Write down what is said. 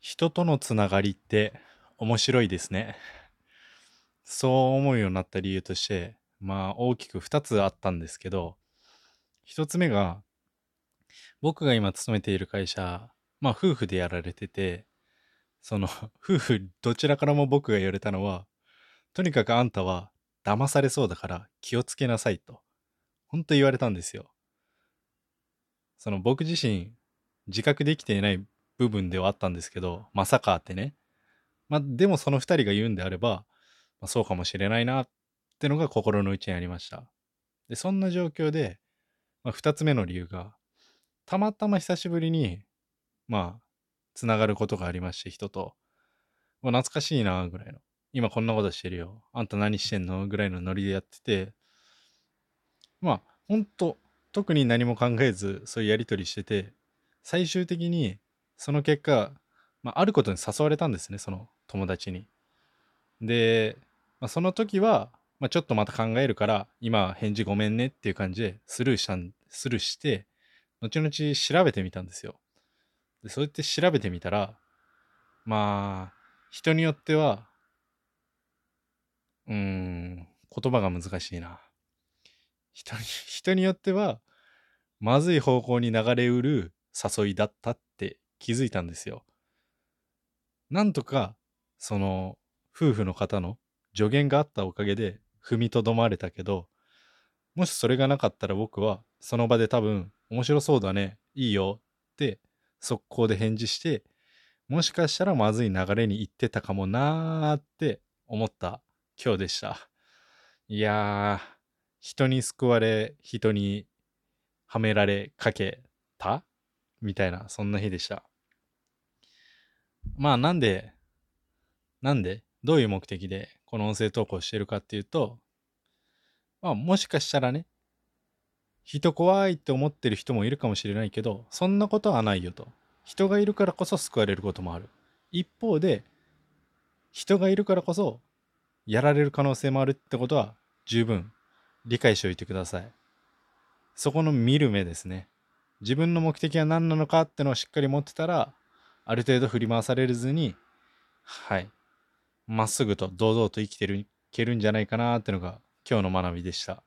人とのつながりって面白いですね。そう思うようになった理由として、まあ大きく2つあったんですけど、1つ目が、僕が今勤めている会社、まあ夫婦でやられてて、その 夫婦どちらからも僕が言われたのは、とにかくあんたは騙されそうだから気をつけなさいと、本当言われたんですよ。その僕自身自覚できていない部分ではあったんですけど、まさかってね。まあでもその二人が言うんであれば、まあ、そうかもしれないなってのが心の内にありました。で、そんな状況で、まあ、二つ目の理由が、たまたま久しぶりに、まあ、つながることがありまして、人と、まあ、懐かしいなぐらいの。今こんなことしてるよ。あんた何してんのぐらいのノリでやってて、まあ、ほんと、特に何も考えず、そういうやりとりしてて、最終的に、その結果、まあ、あることに誘われたんですね、その友達に。で、まあ、その時は、まあ、ちょっとまた考えるから、今返事ごめんねっていう感じでスルーした、スルーして、後々調べてみたんですよ。で、そうやって調べてみたら、まあ、人によっては、うーん、言葉が難しいな。人に、人によっては、まずい方向に流れうる誘いだったって気づいたんですよ。なんとか、その、夫婦の方の助言があったおかげで踏みとどまれたけど、もしそれがなかったら僕はその場で多分面白そうだね、いいよって速攻で返事して、もしかしたらまずい流れに行ってたかもなーって思った今日でした。いやー、人に救われ、人にはめられかけたみたいな、そんな日でした。まあなんで、なんで、どういう目的でこの音声投稿してるかっていうと、まあもしかしたらね、人怖いって思ってる人もいるかもしれないけど、そんなことはないよと。人がいるからこそ救われることもある。一方で、人がいるからこそ、やられる可能性もあるってことは十分理解しておいてください。そこの見る目ですね。自分の目的は何なのかってのをしっかり持ってたら、ある程度振り回されずに、はい、まっすぐと堂々と生きてるいけるんじゃないかなってのが今日の学びでした。